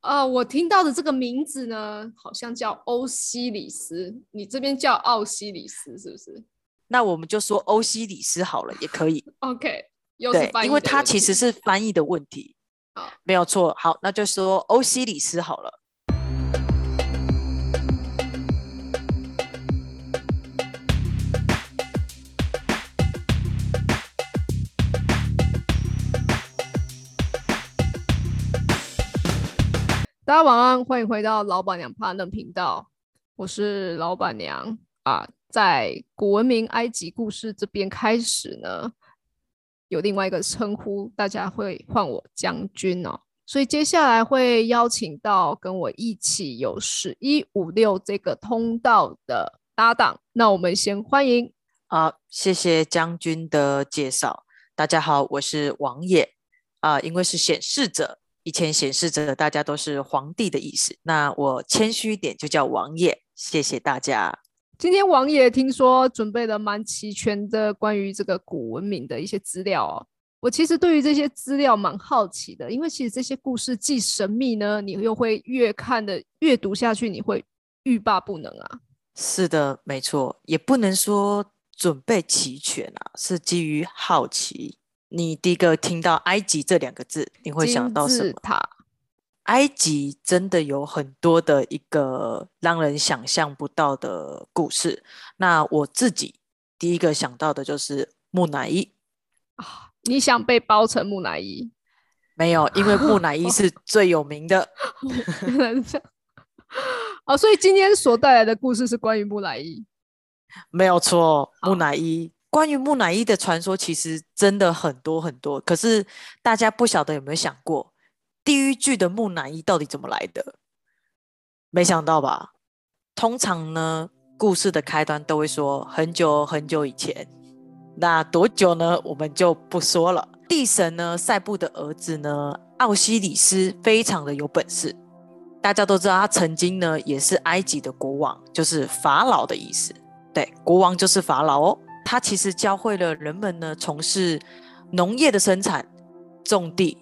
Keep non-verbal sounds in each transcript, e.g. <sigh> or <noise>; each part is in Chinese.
啊，我听到的这个名字呢，好像叫欧西里斯，你这边叫奥西里斯是不是？那我们就说欧西里斯好了，也可以。<laughs> OK，又是对，翻译因为它的问题其实是翻译的问题好，没有错。好，那就说欧西里斯好了。大家晚安，欢迎回到老板娘怕冷频道，我是老板娘啊。在古文明埃及故事这边开始呢，有另外一个称呼，大家会唤我将军哦。所以接下来会邀请到跟我一起有十一五六这个通道的搭档，那我们先欢迎啊，谢谢将军的介绍。大家好，我是王爷啊、因为是显示者，以前显示着大家都是皇帝的意思，那我谦虚一点就叫王爷。谢谢大家。今天王爷听说准备了蛮齐全的关于这个古文明的一些资料哦。我其实对于这些资料蛮好奇的，因为其实这些故事既神秘呢，你又会越看的越读下去，你会欲罢不能啊。是的，没错，也不能说准备齐全啊，是基于好奇。你第一个听到埃及这两个字，你会想到什么？埃及真的有很多的一个让人想象不到的故事。那我自己第一个想到的就是木乃伊，啊，你想被包成木乃伊？<laughs> 没有，因为木乃伊是 <laughs> 最有名的。<laughs> 啊，所以今天所带来的故事是关于木乃伊。没有错，木乃伊。关于木乃伊的传说，其实真的很多很多。可是大家不晓得有没有想过，地狱剧的木乃伊到底怎么来的？没想到吧？通常呢，故事的开端都会说很久很久以前。那多久呢？我们就不说了。地神呢，塞布的儿子呢，奥西里斯非常的有本事。大家都知道，他曾经呢也是埃及的国王，就是法老的意思。对，国王就是法老哦。他其实教会了人们呢从事农业的生产、种地、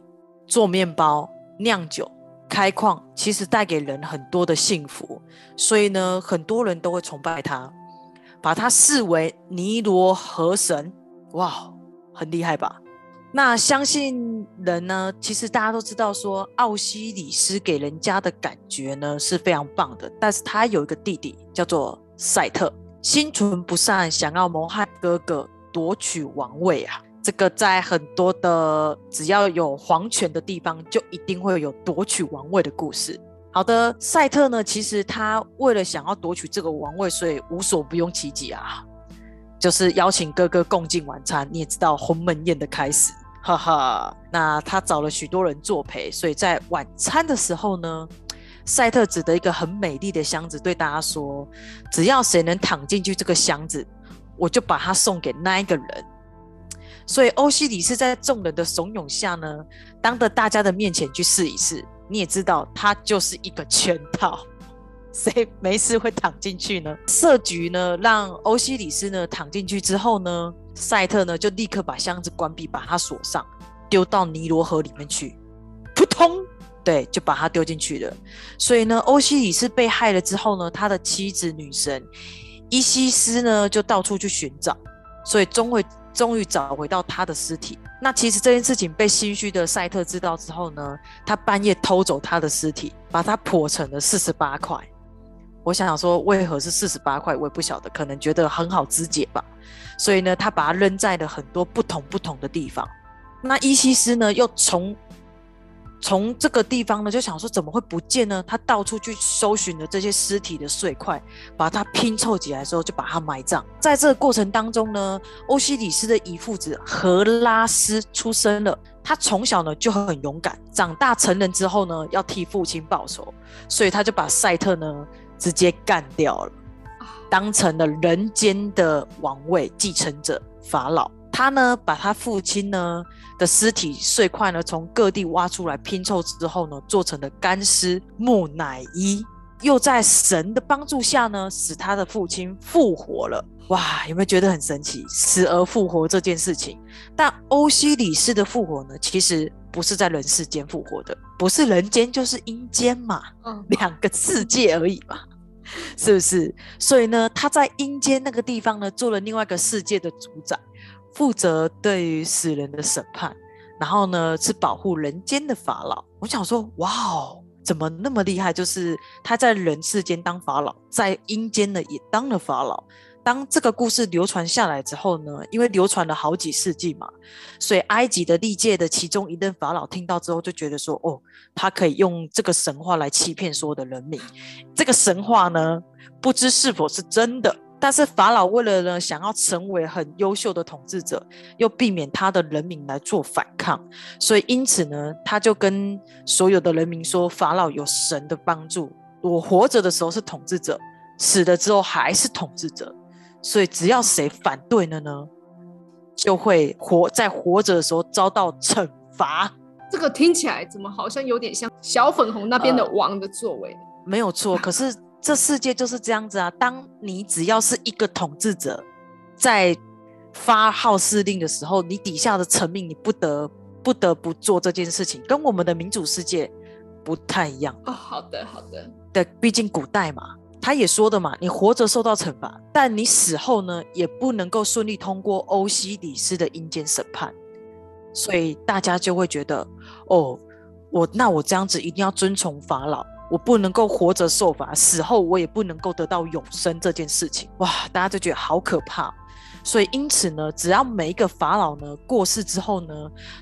做面包、酿酒、开矿，其实带给人很多的幸福。所以呢，很多人都会崇拜他，把他视为尼罗河神。哇，很厉害吧？那相信人呢，其实大家都知道说，奥西里斯给人家的感觉呢是非常棒的，但是他有一个弟弟叫做赛特，心存不善，想要谋害哥哥，夺取王位啊。这个在很多的只要有皇权的地方，就一定会有夺取王位的故事。好的，赛特呢，其实他为了想要夺取这个王位，所以无所不用其极啊，就是邀请哥哥共进晚餐。你也知道鸿门宴的开始，哈哈。那他找了许多人作陪，所以在晚餐的时候呢，赛特指的一个很美丽的箱子，对大家说：只要谁能躺进去这个箱子，我就把它送给那一个人。所以欧西里斯在众人的怂恿下呢，当着大家的面前去试一试。你也知道，他就是一个圈套，<laughs> 谁没事会躺进去呢？设局呢，让欧西里斯呢躺进去之后呢，赛特呢就立刻把箱子关闭，把它锁上，丢到尼罗河里面去，扑通，对，就把他丢进去了。所以呢，欧西里斯被害了之后呢，他的妻子女神伊西斯呢就到处去寻找，所以终会终于找回到他的尸体。那其实这件事情被心虚的赛特知道之后呢，他半夜偷走他的尸体，把它剖成了四十八块。我想想说，为何是四十八块，我也不晓得，可能觉得很好肢解吧。所以呢，他把它扔在了很多不同不同的地方。那伊西斯呢，又从从这个地方呢，就想说怎么会不见呢？他到处去搜寻了这些尸体的碎块，把它拼凑起来之后，就把它埋葬。在这个过程当中呢，欧西里斯的姨父子荷拉斯出生了。他从小呢就很勇敢，长大成人之后呢，要替父亲报仇，所以他就把赛特呢直接干掉了，当成了人间的王位继承者法老。他呢把他父亲呢的尸体碎块呢从各地挖出来拼凑之后呢，做成了干尸木乃伊。又在神的帮助下呢，使他的父亲复活了。哇，有没有觉得很神奇？死而复活这件事情。但欧西里斯的复活呢，其实不是在人世间复活的，不是人间就是阴间嘛，两个世界而已嘛，是不是？所以呢，他在阴间那个地方呢，做了另外一个世界的主宰，负责对于死人的审判，然后呢，是保护人间的法老。我想说，哇哦！怎么那么厉害？就是他在人世间当法老，在阴间呢也当了法老。当这个故事流传下来之后呢，因为流传了好几世纪嘛，所以埃及的历届的其中一任法老听到之后就觉得说：“哦，他可以用这个神话来欺骗所有的人民。”这个神话呢，不知是否是真的。但是法老为了呢，想要成为很优秀的统治者，又避免他的人民来做反抗，所以因此呢，他就跟所有的人民说：“法老有神的帮助，我活着的时候是统治者，死了之后还是统治者。所以只要谁反对了呢，就会活在活着的时候遭到惩罚。”这个听起来怎么好像有点像小粉红那边的王的作为？没有错，可是。这世界就是这样子啊！当你只要是一个统治者，在发号施令的时候，你底下的臣民你不得不得不做这件事情，跟我们的民主世界不太一样哦。好的，好的。对，毕竟古代嘛，他也说的嘛，你活着受到惩罚，但你死后呢，也不能够顺利通过欧西里斯的阴间审判，所以大家就会觉得，哦，我那我这样子一定要遵从法老。我不能够活着受罚，死后我也不能够得到永生这件事情，哇，大家就觉得好可怕。所以因此呢，只要每一个法老呢过世之后呢，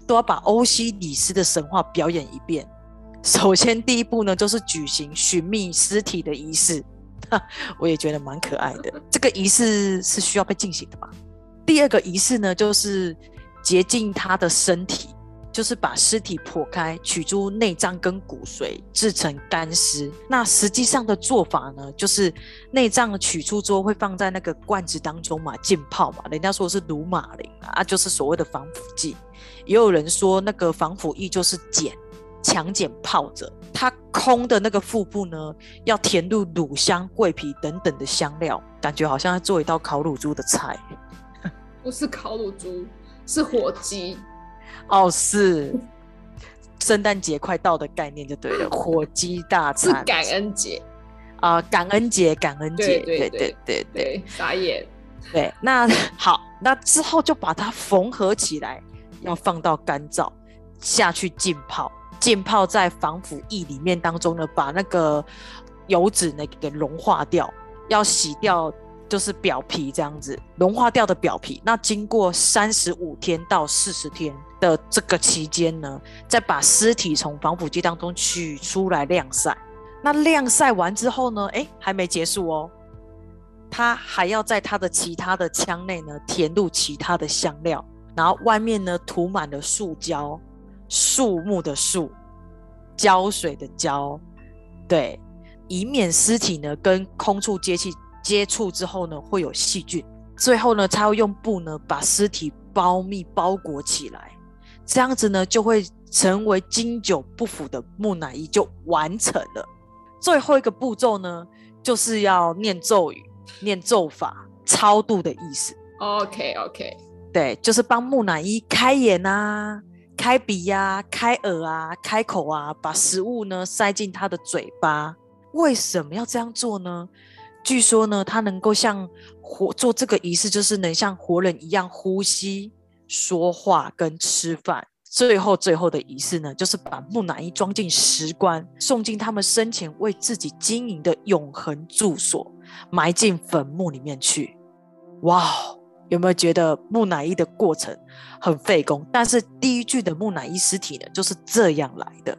都要把欧西里斯的神话表演一遍。首先第一步呢，就是举行寻觅尸体的仪式，<laughs> 我也觉得蛮可爱的。这个仪式是需要被进行的吧？第二个仪式呢，就是洁净他的身体。就是把尸体剖开，取出内脏跟骨髓，制成干尸。那实际上的做法呢，就是内脏取出之后会放在那个罐子当中嘛，浸泡嘛。人家说是鲁马林啊，就是所谓的防腐剂。也有人说那个防腐液就是碱，强碱泡着。它空的那个腹部呢，要填入乳香、桂皮等等的香料，感觉好像在做一道烤乳猪的菜。<laughs> 不是烤乳猪，是火鸡。哦，是圣诞节快到的概念就对了，<laughs> 火鸡大餐是感恩节啊，感恩节，感恩节，对对对对，傻眼。对，那 <laughs> 好，那之后就把它缝合起来，要放到干燥下去浸泡，浸泡在防腐液里面当中呢，把那个油脂呢给融化掉，要洗掉。就是表皮这样子融化掉的表皮，那经过三十五天到四十天的这个期间呢，再把尸体从防腐剂当中取出来晾晒。那晾晒完之后呢，哎，还没结束哦，他还要在他的其他的腔内呢填入其他的香料，然后外面呢涂满了树胶，树木的树，胶水的胶，对，以免尸体呢跟空处接气。接触之后呢，会有细菌。最后呢，他要用布呢把尸体包密包裹起来，这样子呢就会成为经久不腐的木乃伊就完成了。最后一个步骤呢，就是要念咒语、念咒法、超度的意思。OK OK，对，就是帮木乃伊开眼啊、开鼻呀、开耳啊、开口啊，把食物呢塞进他的嘴巴。为什么要这样做呢？据说呢，他能够像活做这个仪式，就是能像活人一样呼吸、说话跟吃饭。最后，最后的仪式呢，就是把木乃伊装进石棺，送进他们生前为自己经营的永恒住所，埋进坟墓里面去。哇，有没有觉得木乃伊的过程很费工？但是第一具的木乃伊尸体呢，就是这样来的，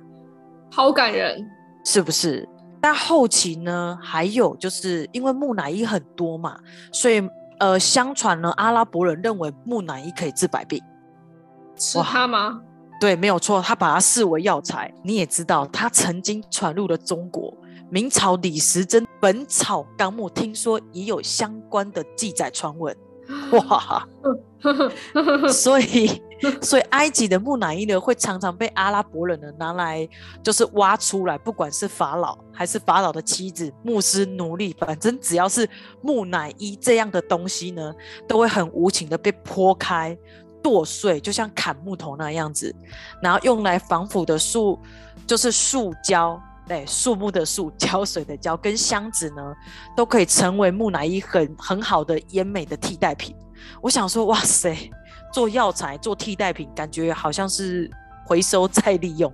好感人，是不是？但后期呢，还有就是因为木乃伊很多嘛，所以呃，相传呢，阿拉伯人认为木乃伊可以治百病，是他吗？对，没有错，他把它视为药材。你也知道，他曾经传入了中国，明朝李时珍《本草纲目》听说也有相关的记载传闻，<laughs> 哇，<laughs> <laughs> 所以 <laughs> 所以埃及的木乃伊呢，会常常被阿拉伯人呢拿来就是挖出来，不管是法老还是法老的妻子、牧师、奴隶，反正只要是木乃伊这样的东西呢，都会很无情的被剖开、剁碎，就像砍木头那样子，然后用来防腐的树就是塑胶。对，树木的树，浇水的浇，跟箱子呢，都可以成为木乃伊很很好的烟美的替代品。我想说，哇塞，做药材做替代品，感觉好像是回收再利用。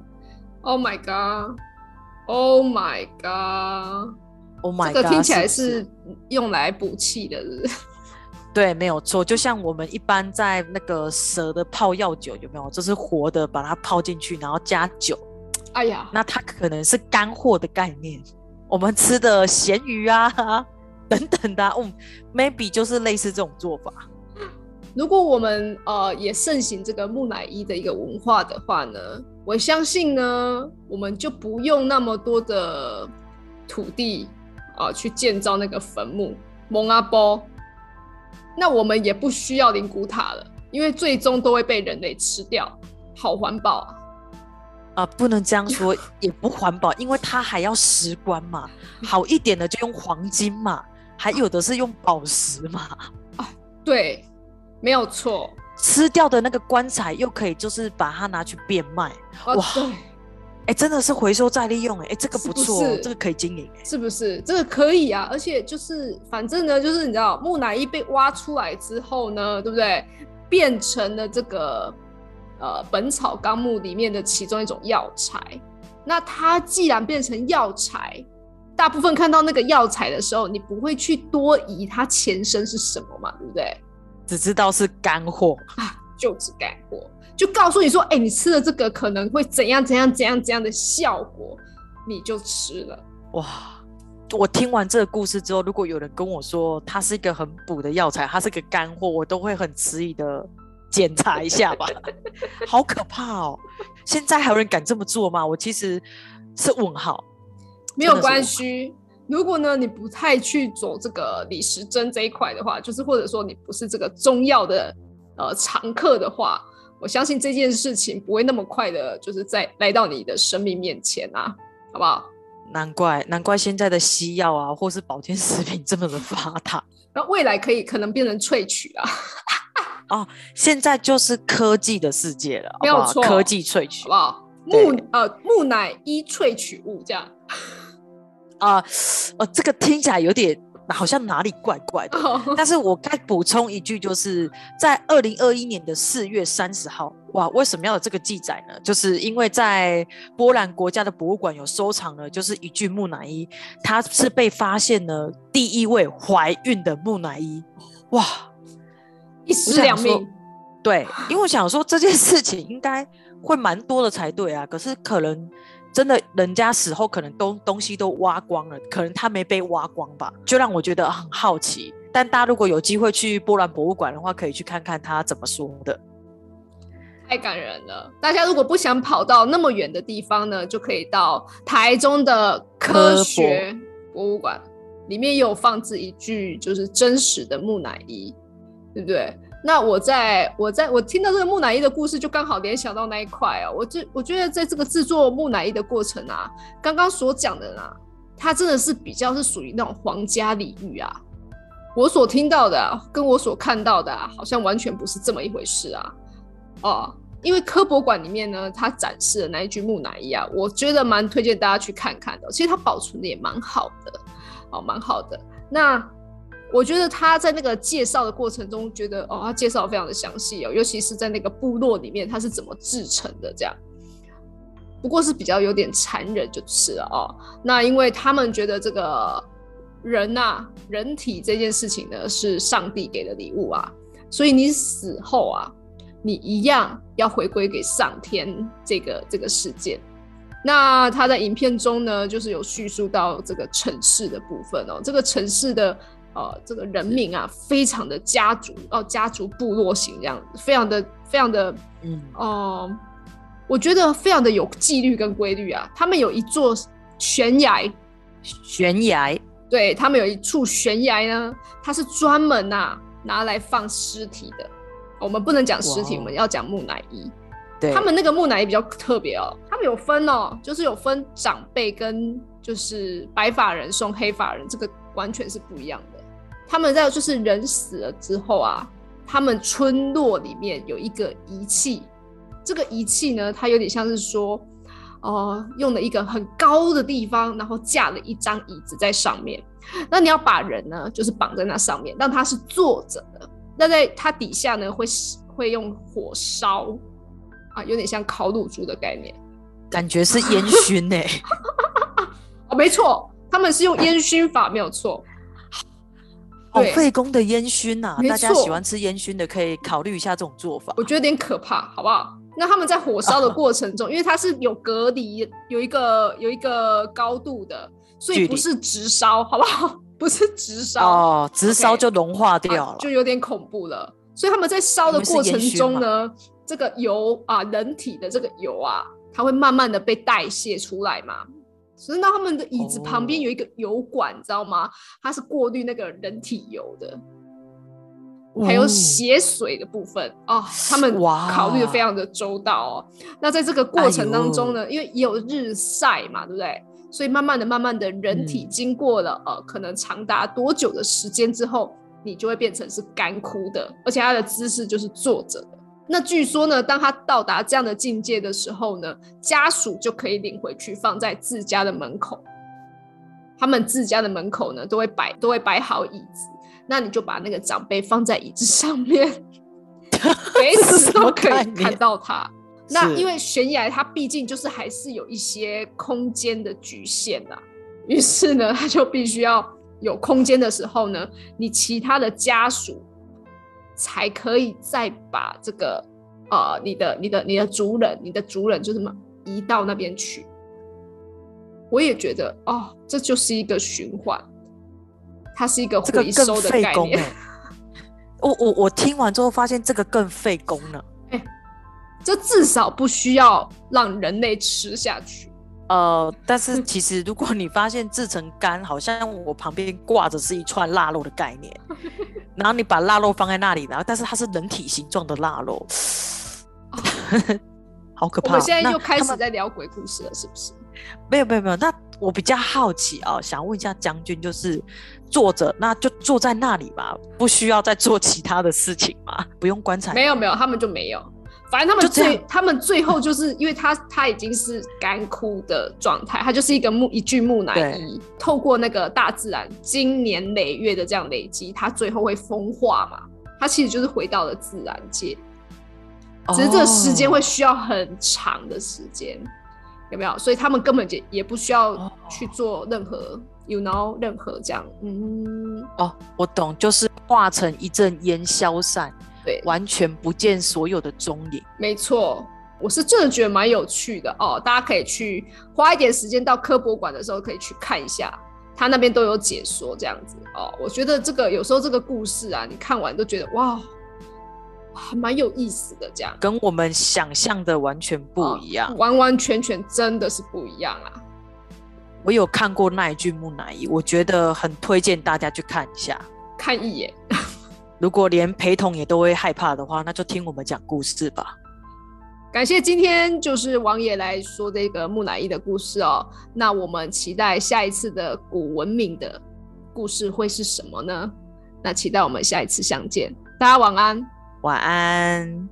Oh my god！Oh my god！Oh my god！这个听起来是用来补气的，是？<laughs> 对，没有错。就像我们一般在那个蛇的泡药酒，有没有？就是活的，把它泡进去，然后加酒。哎呀，那它可能是干货的概念，我们吃的咸鱼啊 <laughs> 等等的，嗯，maybe 就是类似这种做法。如果我们呃也盛行这个木乃伊的一个文化的话呢，我相信呢，我们就不用那么多的土地啊去建造那个坟墓蒙阿波，那我们也不需要灵骨塔了，因为最终都会被人类吃掉，好环保啊。啊，不能这样说，也不环保，因为它还要石棺嘛。好一点的就用黄金嘛，还有的是用宝石嘛。啊，对，没有错。吃掉的那个棺材又可以，就是把它拿去变卖。哇，哎，真的是回收再利用，哎，这个不错，这个可以经营，是不是？这个可以啊，而且就是反正呢，就是你知道，木乃伊被挖出来之后呢，对不对？变成了这个。呃，《本草纲目》里面的其中一种药材，那它既然变成药材，大部分看到那个药材的时候，你不会去多疑它前身是什么嘛，对不对？只知道是干货啊，就是干货，就告诉你说，哎，你吃了这个可能会怎样怎样怎样怎样的效果，你就吃了。哇，我听完这个故事之后，如果有人跟我说它是一个很补的药材，它是个干货，我都会很迟疑的。检查一下吧，<laughs> 好可怕哦！现在还有人敢这么做吗？我其实是问号。没有关系，如果呢你不太去走这个李时珍这一块的话，就是或者说你不是这个中药的呃常客的话，我相信这件事情不会那么快的，就是在来到你的生命面前啊，好不好？难怪难怪现在的西药啊，或是保健食品这么的发达，那未来可以可能变成萃取啊。哦，现在就是科技的世界了，没有错，科技萃取，好不好？木呃木乃伊萃取物这样啊，呃，这个听起来有点好像哪里怪怪的，但是我该补充一句，就是在二零二一年的四月三十号，哇，为什么要有这个记载呢？就是因为在波兰国家的博物馆有收藏了，就是一具木乃伊，它是被发现了第一位怀孕的木乃伊，哇。一尸两命，对，因为我想说这件事情应该会蛮多的才对啊，可是可能真的人家死后可能东东西都挖光了，可能他没被挖光吧，就让我觉得很好奇。但大家如果有机会去波兰博物馆的话，可以去看看他怎么说的。太感人了！大家如果不想跑到那么远的地方呢，就可以到台中的科学博物馆，里面有放置一具就是真实的木乃伊。对不对？那我在我在我听到这个木乃伊的故事，就刚好联想到那一块啊。我这我觉得在这个制作木乃伊的过程啊，刚刚所讲的呢，它真的是比较是属于那种皇家礼遇啊。我所听到的跟我所看到的，好像完全不是这么一回事啊。哦，因为科博馆里面呢，它展示的那一具木乃伊啊，我觉得蛮推荐大家去看看的。其实它保存的也蛮好的，哦，蛮好的。那。我觉得他在那个介绍的过程中，觉得哦，他介绍非常的详细哦，尤其是在那个部落里面，他是怎么制成的这样。不过是比较有点残忍就是了哦。那因为他们觉得这个人呐，人体这件事情呢是上帝给的礼物啊，所以你死后啊，你一样要回归给上天这个这个事件。那他在影片中呢，就是有叙述到这个城市的部分哦，这个城市的。呃，这个人民啊，非常的家族哦，家族部落型这样子，非常的非常的，嗯哦，我觉得非常的有纪律跟规律啊。他们有一座悬崖，悬崖，对他们有一处悬崖呢，它是专门呐拿来放尸体的我们不能讲尸体，我们要讲木乃伊。对，他们那个木乃伊比较特别哦，他们有分哦，就是有分长辈跟就是白发人送黑发人，这个完全是不一样的。他们在就是人死了之后啊，他们村落里面有一个仪器，这个仪器呢，它有点像是说，哦、用了一个很高的地方，然后架了一张椅子在上面。那你要把人呢，就是绑在那上面，让他是坐着的。那在它底下呢，会会用火烧，啊，有点像烤乳猪的概念。感觉是烟熏呢、哦，<laughs> 没错，他们是用烟熏法，没有错。好对费工的烟熏呐、没大家喜欢吃烟熏的，可以考虑一下这种做法。我觉得有点可怕，好不好？那他们在火烧的过程中，<laughs> 因为它是有隔离，有一个有一个高度的，所以不是直烧，好不好？不是直烧，哦，直烧就融化掉了。啊就有点恐怖了。所以他们在烧的过程中呢，这个油啊，人体的这个油啊，它会慢慢的被代谢出来嘛。所以那他们的椅子旁边哦有一个油管，你知道吗？它是过滤那个人体油的。还有哦血水的部分哦，他们哇考虑的非常的周到哦。那在这个过程当中哎呢，因为也有日晒嘛，对不对？所以慢慢的、慢慢的，人体嗯经过了、呃，可能长达多久的时间之后，你就会变成是干枯的，而且它的姿势就是坐着的。那据说呢，当他到达这样的境界的时候呢，家属就可以领回去，放在自家的门口。他们自家的门口呢，都会摆都会摆好椅子，那你就把那个长辈放在椅子上面，<laughs> 随时都可以看到他。那因为悬崖它毕竟就是还是有一些空间的局限啊、于是呢，他就必须要有空间的时候呢，你其他的家属才可以再把这个呃你的你的你的族人，你的族人就这么移到那边去。我也觉得哦，这就是一个循环，它是一个回收的概念。哎、我我我听完之后发现这个更费工呢。<laughs> 这至少不需要让人类吃下去。呃，但是其实如果你发现制成干，好像我旁边挂着是一串腊肉的概念，<laughs> 然后你把腊肉放在那里，然后但是它是人体形状的腊肉，<laughs> 好可怕哦。我们现在那又开始在聊鬼故事了，是不是？没有没有没有，那我比较好奇啊，想问一下将军，就是坐着，那就坐在那里吧，不需要再做其他的事情吗？不用棺材？没有没有，他们就没有。反正他们最，他们最后就是因为他他已经是干枯的状态，他就是一个木一具木乃伊，透过那个大自然经年累月的这样累积，它最后会风化嘛。它其实就是回到了自然界，只是这个时间会哦需要很长的时间，有没有？所以他们根本就也不需要哦。去做任何，you know，任何这样，嗯，哦，我懂，就是化成一阵烟消散，对，完全不见所有的踪影。没错，我是真的觉得蛮有趣的哦，大家可以去花一点时间到科博馆的时候可以去看一下，他那边都有解说这样子哦。我觉得这个有时候这个故事啊，你看完都觉得哇，还蛮有意思的这样。跟我们想象的完全不一样。哦完完全全真的是不一样啊！我有看过那一句木乃伊，我觉得很推荐大家去看一下。看一眼，如果连陪同也都会害怕的话，那就听我们讲故事吧。感谢今天就是王爷来说这个木乃伊的故事哦。那我们期待下一次的古文明的故事会是什么呢？那期待我们下一次相见，大家晚安。晚安。